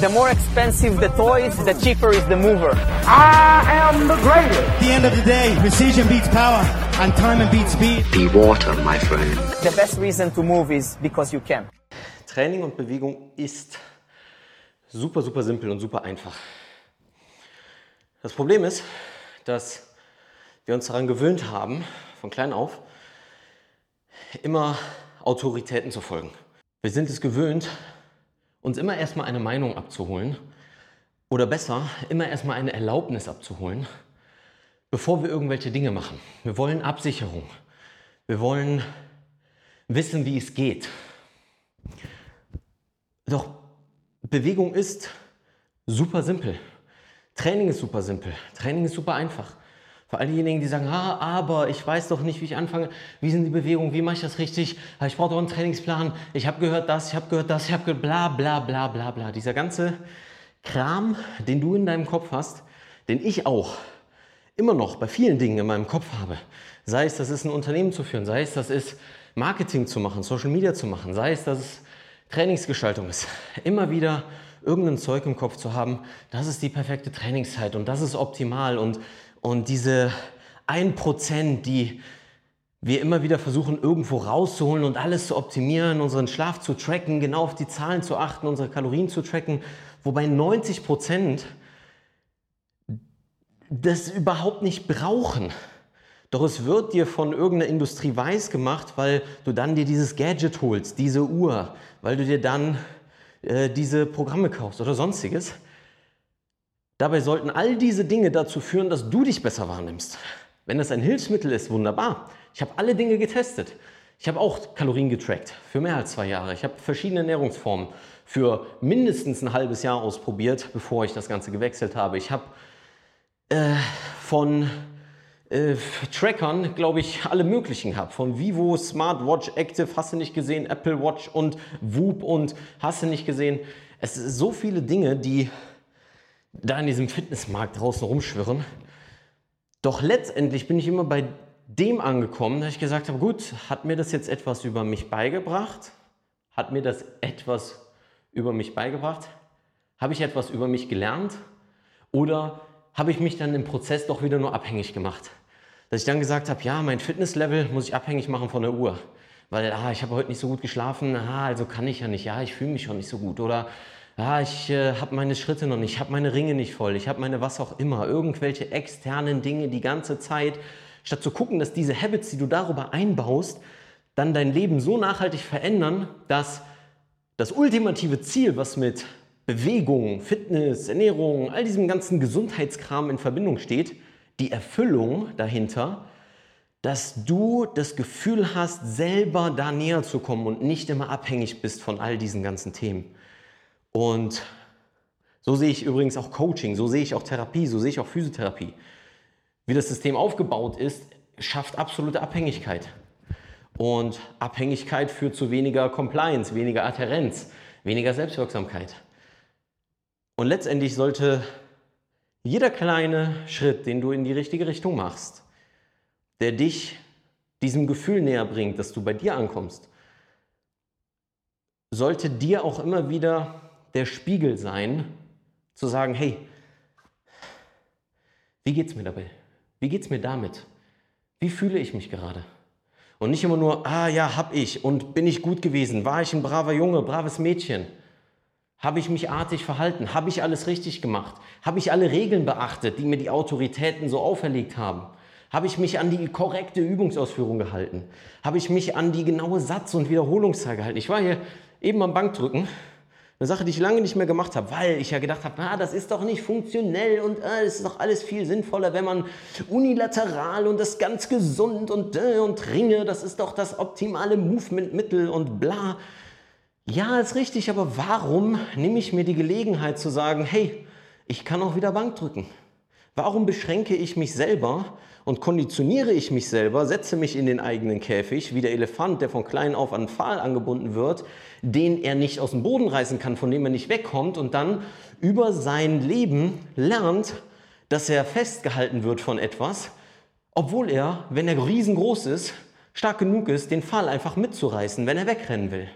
The more expensive the toys, the cheaper is the mover. I am the greatest. At the end of the day, precision beats power and time beats speed. Be water, my friend. The best reason to move is because you can. Training und Bewegung ist super, super simpel und super einfach. Das Problem ist, dass wir uns daran gewöhnt haben, von klein auf, immer Autoritäten zu folgen. Wir sind es gewöhnt, uns immer erstmal eine Meinung abzuholen oder besser, immer erstmal eine Erlaubnis abzuholen, bevor wir irgendwelche Dinge machen. Wir wollen Absicherung. Wir wollen wissen, wie es geht. Doch Bewegung ist super simpel. Training ist super simpel. Training ist super einfach. Für all diejenigen, die sagen, ah, aber ich weiß doch nicht, wie ich anfange, wie sind die Bewegungen, wie mache ich das richtig, ah, ich brauche doch einen Trainingsplan, ich habe gehört das, ich habe gehört das, ich habe gehört bla bla bla bla bla. Dieser ganze Kram, den du in deinem Kopf hast, den ich auch immer noch bei vielen Dingen in meinem Kopf habe. Sei es, das ist ein Unternehmen zu führen, sei es, das ist Marketing zu machen, Social Media zu machen, sei es, dass es Trainingsgestaltung ist. Immer wieder irgendein Zeug im Kopf zu haben, das ist die perfekte Trainingszeit und das ist optimal und und diese 1%, die wir immer wieder versuchen, irgendwo rauszuholen und alles zu optimieren, unseren Schlaf zu tracken, genau auf die Zahlen zu achten, unsere Kalorien zu tracken, wobei 90% das überhaupt nicht brauchen. Doch es wird dir von irgendeiner Industrie weiß gemacht, weil du dann dir dieses Gadget holst, diese Uhr, weil du dir dann äh, diese Programme kaufst oder sonstiges. Dabei sollten all diese Dinge dazu führen, dass du dich besser wahrnimmst. Wenn das ein Hilfsmittel ist, wunderbar. Ich habe alle Dinge getestet. Ich habe auch Kalorien getrackt für mehr als zwei Jahre. Ich habe verschiedene Ernährungsformen für mindestens ein halbes Jahr ausprobiert, bevor ich das Ganze gewechselt habe. Ich habe äh, von äh, Trackern, glaube ich, alle möglichen gehabt. Von Vivo, Smartwatch, Active, hast du nicht gesehen, Apple Watch und Whoop und hast du nicht gesehen. Es sind so viele Dinge, die da in diesem Fitnessmarkt draußen rumschwirren. Doch letztendlich bin ich immer bei dem angekommen, dass ich gesagt habe, gut, hat mir das jetzt etwas über mich beigebracht? Hat mir das etwas über mich beigebracht? Habe ich etwas über mich gelernt? Oder habe ich mich dann im Prozess doch wieder nur abhängig gemacht? Dass ich dann gesagt habe, ja, mein Fitnesslevel muss ich abhängig machen von der Uhr. Weil, ah, ich habe heute nicht so gut geschlafen, ah, also kann ich ja nicht, ja, ich fühle mich schon nicht so gut. Oder ja, ich äh, habe meine Schritte noch nicht, ich habe meine Ringe nicht voll, ich habe meine was auch immer, irgendwelche externen Dinge die ganze Zeit. Statt zu gucken, dass diese Habits, die du darüber einbaust, dann dein Leben so nachhaltig verändern, dass das ultimative Ziel, was mit Bewegung, Fitness, Ernährung, all diesem ganzen Gesundheitskram in Verbindung steht, die Erfüllung dahinter, dass du das Gefühl hast, selber da näher zu kommen und nicht immer abhängig bist von all diesen ganzen Themen. Und so sehe ich übrigens auch Coaching, so sehe ich auch Therapie, so sehe ich auch Physiotherapie. Wie das System aufgebaut ist, schafft absolute Abhängigkeit. Und Abhängigkeit führt zu weniger Compliance, weniger Adherenz, weniger Selbstwirksamkeit. Und letztendlich sollte jeder kleine Schritt, den du in die richtige Richtung machst, der dich diesem Gefühl näher bringt, dass du bei dir ankommst, sollte dir auch immer wieder der Spiegel sein, zu sagen, hey, wie geht es mir dabei? Wie geht es mir damit? Wie fühle ich mich gerade? Und nicht immer nur, ah ja, hab ich und bin ich gut gewesen, war ich ein braver Junge, braves Mädchen? Habe ich mich artig verhalten? Habe ich alles richtig gemacht? Habe ich alle Regeln beachtet, die mir die Autoritäten so auferlegt haben? Habe ich mich an die korrekte Übungsausführung gehalten? Habe ich mich an die genaue Satz- und Wiederholungszahl gehalten? Ich war hier eben am Bankdrücken eine Sache, die ich lange nicht mehr gemacht habe, weil ich ja gedacht habe, ah, das ist doch nicht funktionell und es äh, ist doch alles viel sinnvoller, wenn man unilateral und das ganz gesund und, äh, und Ringe, das ist doch das optimale Movementmittel und bla. Ja, ist richtig, aber warum nehme ich mir die Gelegenheit zu sagen, hey, ich kann auch wieder Bank drücken? Warum beschränke ich mich selber und konditioniere ich mich selber, setze mich in den eigenen Käfig, wie der Elefant, der von klein auf an Pfahl angebunden wird, den er nicht aus dem Boden reißen kann, von dem er nicht wegkommt und dann über sein Leben lernt, dass er festgehalten wird von etwas, obwohl er, wenn er riesengroß ist, stark genug ist, den Pfahl einfach mitzureißen, wenn er wegrennen will.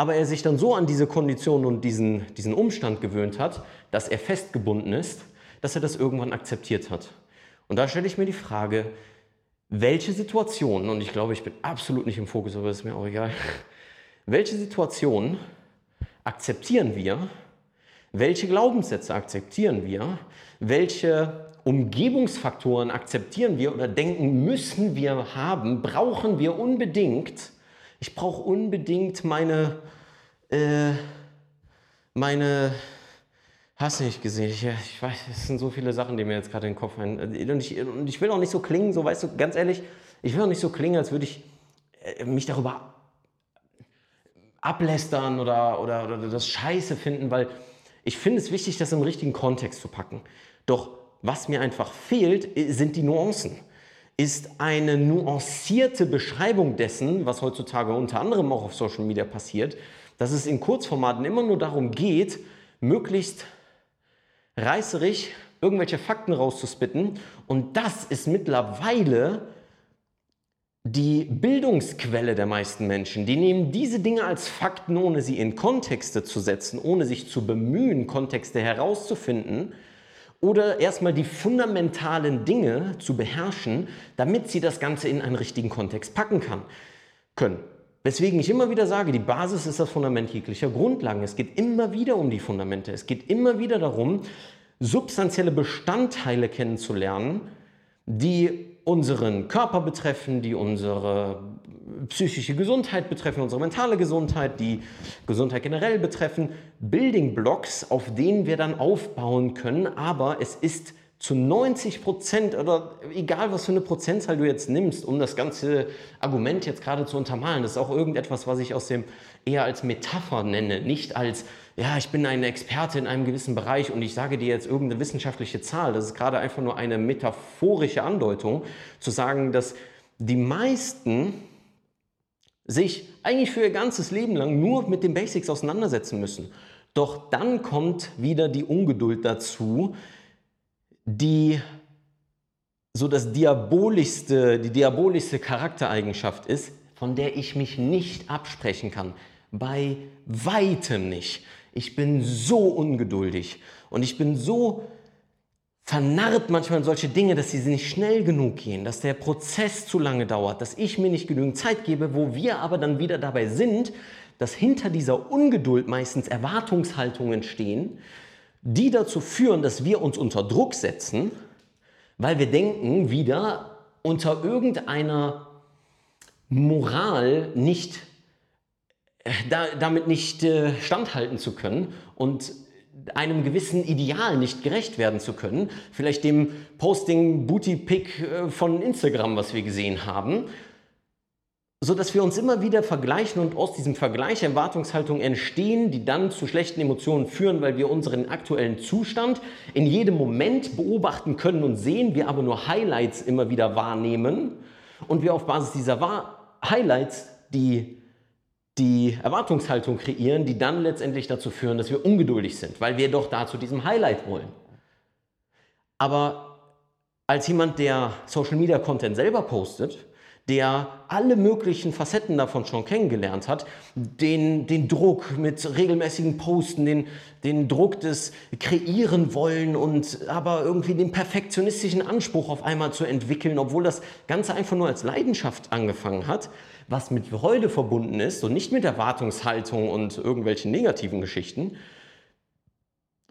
aber er sich dann so an diese Kondition und diesen, diesen Umstand gewöhnt hat, dass er festgebunden ist, dass er das irgendwann akzeptiert hat. Und da stelle ich mir die Frage, welche Situationen, und ich glaube, ich bin absolut nicht im Fokus, aber ist mir auch egal, welche Situationen akzeptieren wir, welche Glaubenssätze akzeptieren wir, welche Umgebungsfaktoren akzeptieren wir oder denken müssen wir haben, brauchen wir unbedingt. Ich brauche unbedingt meine, äh, meine, hast du nicht gesehen? Ich, ich weiß, es sind so viele Sachen, die mir jetzt gerade in den Kopf ein. Und ich, und ich will auch nicht so klingen, so weißt du, ganz ehrlich, ich will auch nicht so klingen, als würde ich äh, mich darüber ablästern oder, oder, oder das Scheiße finden, weil ich finde es wichtig, das im richtigen Kontext zu packen. Doch was mir einfach fehlt, sind die Nuancen. Ist eine nuancierte Beschreibung dessen, was heutzutage unter anderem auch auf Social Media passiert, dass es in Kurzformaten immer nur darum geht, möglichst reißerig irgendwelche Fakten rauszuspitten. Und das ist mittlerweile die Bildungsquelle der meisten Menschen. Die nehmen diese Dinge als Fakten, ohne sie in Kontexte zu setzen, ohne sich zu bemühen, Kontexte herauszufinden oder erstmal die fundamentalen Dinge zu beherrschen, damit sie das Ganze in einen richtigen Kontext packen kann, können. Weswegen ich immer wieder sage, die Basis ist das Fundament jeglicher Grundlagen. Es geht immer wieder um die Fundamente. Es geht immer wieder darum, substanzielle Bestandteile kennenzulernen, die unseren Körper betreffen, die unsere psychische Gesundheit betreffen, unsere mentale Gesundheit, die Gesundheit generell betreffen. Building Blocks, auf denen wir dann aufbauen können, aber es ist zu 90 Prozent oder egal was für eine Prozentzahl du jetzt nimmst, um das ganze Argument jetzt gerade zu untermalen, das ist auch irgendetwas, was ich aus dem eher als Metapher nenne, nicht als ja, ich bin ein Experte in einem gewissen Bereich und ich sage dir jetzt irgendeine wissenschaftliche Zahl. Das ist gerade einfach nur eine metaphorische Andeutung, zu sagen, dass die meisten sich eigentlich für ihr ganzes Leben lang nur mit den Basics auseinandersetzen müssen. Doch dann kommt wieder die Ungeduld dazu, die so das diabolischste, die diabolischste Charaktereigenschaft ist, von der ich mich nicht absprechen kann. Bei weitem nicht. Ich bin so ungeduldig und ich bin so vernarrt manchmal in solche Dinge, dass sie nicht schnell genug gehen, dass der Prozess zu lange dauert, dass ich mir nicht genügend Zeit gebe, wo wir aber dann wieder dabei sind, dass hinter dieser Ungeduld meistens Erwartungshaltungen stehen, die dazu führen, dass wir uns unter Druck setzen, weil wir denken, wieder unter irgendeiner Moral nicht äh, da, damit nicht äh, standhalten zu können und einem gewissen Ideal nicht gerecht werden zu können, vielleicht dem Posting Booty Pick äh, von Instagram, was wir gesehen haben, so dass wir uns immer wieder vergleichen und aus diesem Vergleich Erwartungshaltungen entstehen, die dann zu schlechten Emotionen führen, weil wir unseren aktuellen Zustand in jedem Moment beobachten können und sehen, wir aber nur Highlights immer wieder wahrnehmen und wir auf Basis dieser Highlights die die Erwartungshaltung kreieren, die dann letztendlich dazu führen, dass wir ungeduldig sind, weil wir doch da zu diesem Highlight wollen. Aber als jemand, der Social Media Content selber postet, der alle möglichen Facetten davon schon kennengelernt hat, den, den Druck mit regelmäßigen Posten, den, den Druck des Kreieren wollen und aber irgendwie den perfektionistischen Anspruch auf einmal zu entwickeln, obwohl das Ganze einfach nur als Leidenschaft angefangen hat, was mit Freude verbunden ist und nicht mit Erwartungshaltung und irgendwelchen negativen Geschichten.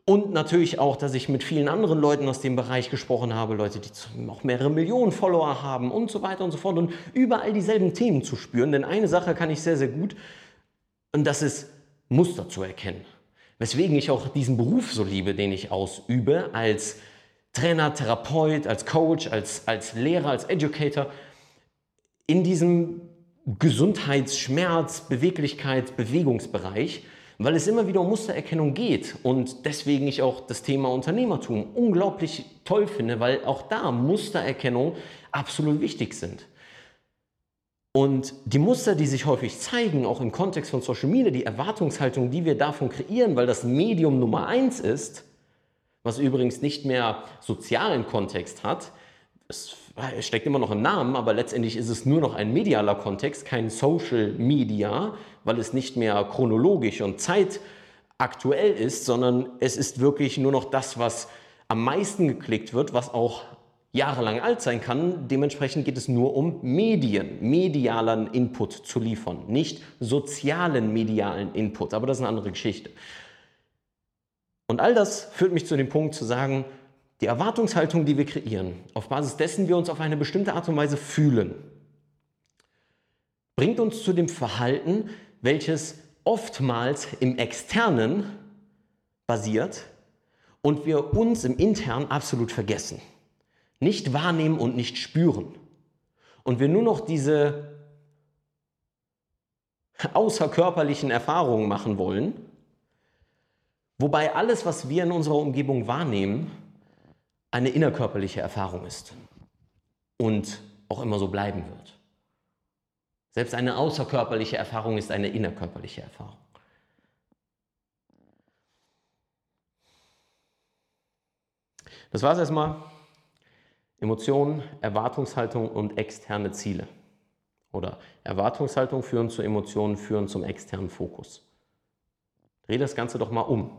Und natürlich auch, dass ich mit vielen anderen Leuten aus dem Bereich gesprochen habe, Leute, die auch mehrere Millionen Follower haben und so weiter und so fort und überall dieselben Themen zu spüren. Denn eine Sache kann ich sehr, sehr gut und das ist Muster zu erkennen. Weswegen ich auch diesen Beruf so liebe, den ich ausübe, als Trainer, Therapeut, als Coach, als, als Lehrer, als Educator. In diesem Gesundheits-, Schmerz-, Beweglichkeits-, Bewegungsbereich, weil es immer wieder um Mustererkennung geht und deswegen ich auch das Thema Unternehmertum unglaublich toll finde, weil auch da Mustererkennung absolut wichtig sind. Und die Muster, die sich häufig zeigen, auch im Kontext von Social Media, die Erwartungshaltung, die wir davon kreieren, weil das Medium Nummer eins ist, was übrigens nicht mehr sozialen Kontext hat, es steckt immer noch im Namen, aber letztendlich ist es nur noch ein medialer Kontext, kein Social Media, weil es nicht mehr chronologisch und zeitaktuell ist, sondern es ist wirklich nur noch das, was am meisten geklickt wird, was auch jahrelang alt sein kann. Dementsprechend geht es nur um Medien, medialen Input zu liefern, nicht sozialen medialen Input. Aber das ist eine andere Geschichte. Und all das führt mich zu dem Punkt zu sagen, die Erwartungshaltung, die wir kreieren, auf Basis dessen wir uns auf eine bestimmte Art und Weise fühlen, bringt uns zu dem Verhalten, welches oftmals im Externen basiert und wir uns im Internen absolut vergessen nicht wahrnehmen und nicht spüren. Und wir nur noch diese außerkörperlichen Erfahrungen machen wollen, wobei alles, was wir in unserer Umgebung wahrnehmen, eine innerkörperliche Erfahrung ist und auch immer so bleiben wird. Selbst eine außerkörperliche Erfahrung ist eine innerkörperliche Erfahrung. Das war es erstmal. Emotionen, Erwartungshaltung und externe Ziele. Oder Erwartungshaltung führen zu Emotionen, führen zum externen Fokus. Dreh das Ganze doch mal um.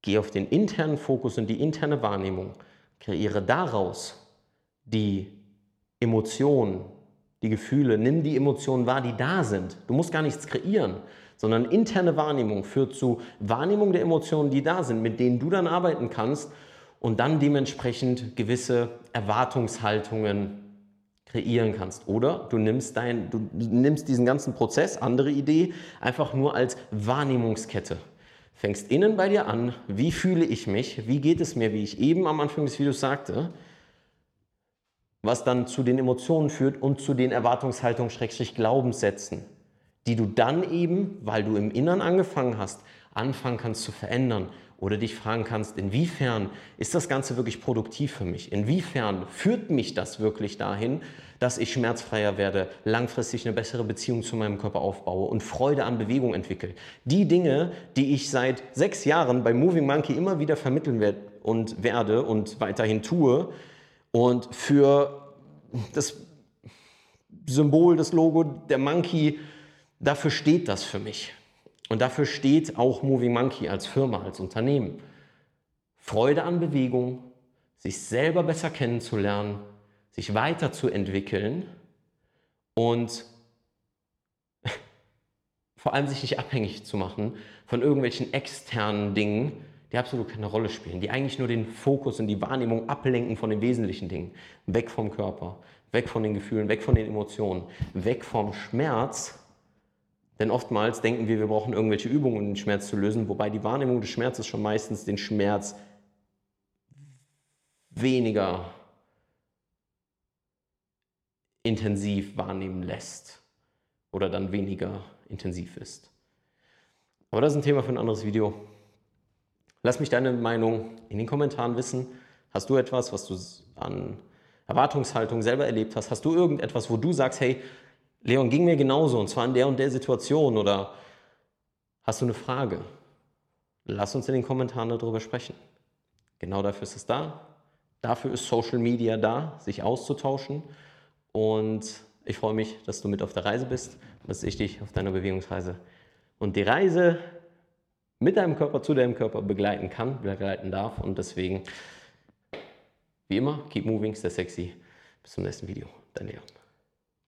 Geh auf den internen Fokus und die interne Wahrnehmung. Kreiere daraus die Emotionen, die Gefühle. Nimm die Emotionen wahr, die da sind. Du musst gar nichts kreieren, sondern interne Wahrnehmung führt zu Wahrnehmung der Emotionen, die da sind, mit denen du dann arbeiten kannst und dann dementsprechend gewisse Erwartungshaltungen kreieren kannst. Oder du nimmst, dein, du nimmst diesen ganzen Prozess, andere Idee, einfach nur als Wahrnehmungskette. Fängst innen bei dir an, wie fühle ich mich, wie geht es mir, wie ich eben am Anfang des Videos sagte, was dann zu den Emotionen führt und zu den Erwartungshaltungen, Schrägstrich Glaubenssätzen, die du dann eben, weil du im Innern angefangen hast, anfangen kannst zu verändern oder dich fragen kannst, inwiefern ist das Ganze wirklich produktiv für mich? Inwiefern führt mich das wirklich dahin, dass ich schmerzfreier werde, langfristig eine bessere Beziehung zu meinem Körper aufbaue und Freude an Bewegung entwickle? Die Dinge, die ich seit sechs Jahren bei Moving Monkey immer wieder vermitteln werde und werde und weiterhin tue und für das Symbol, das Logo der Monkey, dafür steht das für mich. Und dafür steht auch Moving Monkey als Firma, als Unternehmen. Freude an Bewegung, sich selber besser kennenzulernen, sich weiterzuentwickeln und vor allem sich nicht abhängig zu machen von irgendwelchen externen Dingen, die absolut keine Rolle spielen, die eigentlich nur den Fokus und die Wahrnehmung ablenken von den wesentlichen Dingen. Weg vom Körper, weg von den Gefühlen, weg von den Emotionen, weg vom Schmerz denn oftmals denken wir, wir brauchen irgendwelche Übungen, um den Schmerz zu lösen, wobei die Wahrnehmung des Schmerzes schon meistens den Schmerz weniger intensiv wahrnehmen lässt oder dann weniger intensiv ist. Aber das ist ein Thema für ein anderes Video. Lass mich deine Meinung in den Kommentaren wissen. Hast du etwas, was du an Erwartungshaltung selber erlebt hast? Hast du irgendetwas, wo du sagst, hey, Leon, ging mir genauso und zwar in der und der Situation oder hast du eine Frage? Lass uns in den Kommentaren darüber sprechen. Genau dafür ist es da. Dafür ist Social Media da, sich auszutauschen. Und ich freue mich, dass du mit auf der Reise bist, dass ich dich auf deiner Bewegungsreise und die Reise mit deinem Körper zu deinem Körper begleiten kann, begleiten darf. Und deswegen, wie immer, keep moving, stay sexy. Bis zum nächsten Video. Dein Leon.